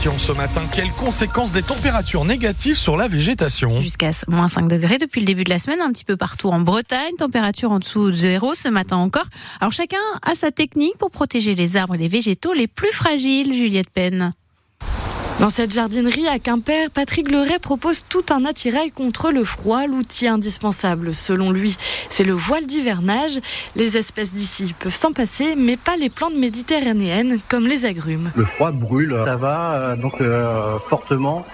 Ce matin, quelles conséquences des températures négatives sur la végétation Jusqu'à moins 5 degrés depuis le début de la semaine, un petit peu partout en Bretagne, température en dessous de zéro ce matin encore. Alors chacun a sa technique pour protéger les arbres et les végétaux les plus fragiles, Juliette Penn. Dans cette jardinerie à Quimper, Patrick Leray propose tout un attirail contre le froid, l'outil indispensable selon lui. C'est le voile d'hivernage. Les espèces d'ici peuvent s'en passer, mais pas les plantes méditerranéennes comme les agrumes. Le froid brûle, ça va euh, donc euh, fortement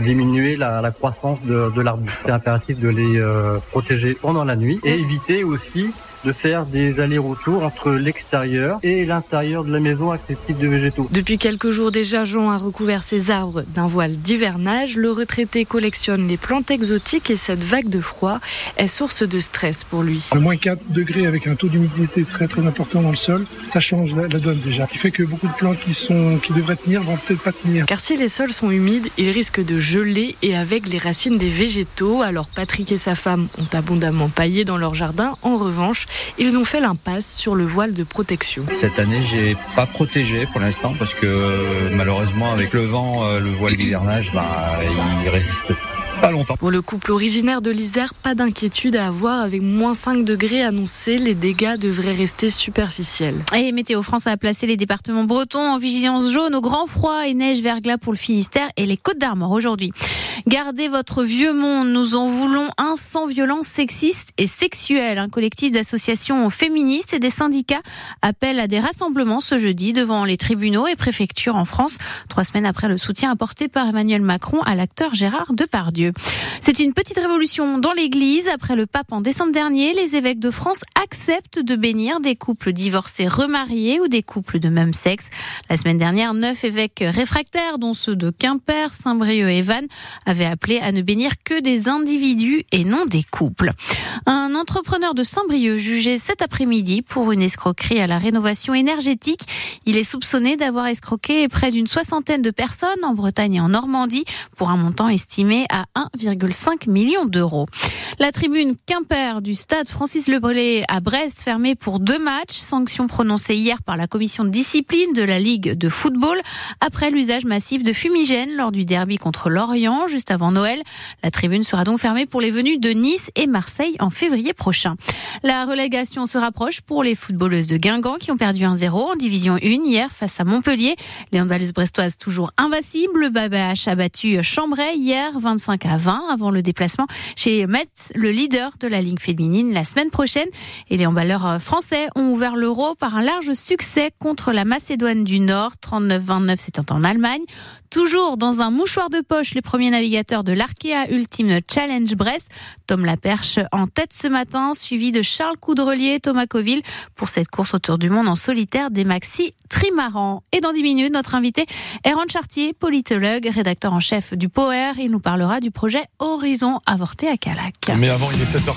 diminuer la, la croissance de, de l'arbuste. C'est impératif de les euh, protéger pendant la nuit et éviter aussi de faire des allers-retours entre l'extérieur et l'intérieur de la maison avec ces types de végétaux. Depuis quelques jours déjà, Jean a recouvert ses arbres d'un voile d'hivernage. Le retraité collectionne les plantes exotiques et cette vague de froid est source de stress pour lui. À moins 4 degrés avec un taux d'humidité très très important dans le sol, ça change la, la donne déjà. Ce qui fait que beaucoup de plantes qui, sont, qui devraient tenir vont peut-être pas tenir. Car si les sols sont humides, ils risquent de geler et avec les racines des végétaux. Alors Patrick et sa femme ont abondamment paillé dans leur jardin. En revanche, ils ont fait l'impasse sur le voile de protection. Cette année, j'ai pas protégé pour l'instant parce que malheureusement, avec le vent, euh, le voile d'hivernage, bah, il résiste pas longtemps. Pour le couple originaire de l'Isère, pas d'inquiétude à avoir avec moins 5 degrés annoncés. Les dégâts devraient rester superficiels. Et Météo France a placé les départements bretons en vigilance jaune au grand froid et neige verglas pour le Finistère et les Côtes d'Armor aujourd'hui. Gardez votre vieux monde. Nous en voulons un sans violence sexiste et sexuelle. Un collectif d'associations féministes et des syndicats appelle à des rassemblements ce jeudi devant les tribunaux et préfectures en France, trois semaines après le soutien apporté par Emmanuel Macron à l'acteur Gérard Depardieu. C'est une petite révolution dans l'Église. Après le pape en décembre dernier, les évêques de France acceptent de bénir des couples divorcés remariés ou des couples de même sexe. La semaine dernière, neuf évêques réfractaires, dont ceux de Quimper, Saint-Brieuc et Vannes, avaient appelé à ne bénir que des individus et non des couples. Un entrepreneur de Saint-Brieuc jugé cet après-midi pour une escroquerie à la rénovation énergétique. Il est soupçonné d'avoir escroqué près d'une soixantaine de personnes en Bretagne et en Normandie pour un montant estimé à 1,5 million d'euros. La tribune Quimper du stade Francis Lebrelais à Brest fermée pour deux matchs, sanction prononcée hier par la commission de discipline de la Ligue de football après l'usage massif de fumigène lors du derby contre Lorient juste avant Noël. La tribune sera donc fermée pour les venus de Nice et Marseille en février prochain. La relégation se rapproche pour les footballeuses de Guingamp qui ont perdu 1-0 en division 1 hier face à Montpellier. Les handballeuses brestoises toujours invincibles. Le Babache a battu Chambray hier 25 à 20 avant le déplacement chez Metz, le leader de la ligue féminine la semaine prochaine. Et les handballeurs français ont ouvert l'euro par un large succès contre la Macédoine du Nord. 39-29, c'était en Allemagne. Toujours dans un mouchoir de poche, les premiers navigateurs de l'Arkea Ultimate Challenge Brest. Tom Laperche en tête ce matin, suivi de Charles Coudrelier, Thomas Coville pour cette course autour du monde en solitaire des maxi trimarans. Et dans 10 minutes, notre invité Aaron Chartier, politologue, rédacteur en chef du POER. Il nous parlera du projet Horizon avorté à Calac. Mais avant, il est 7h.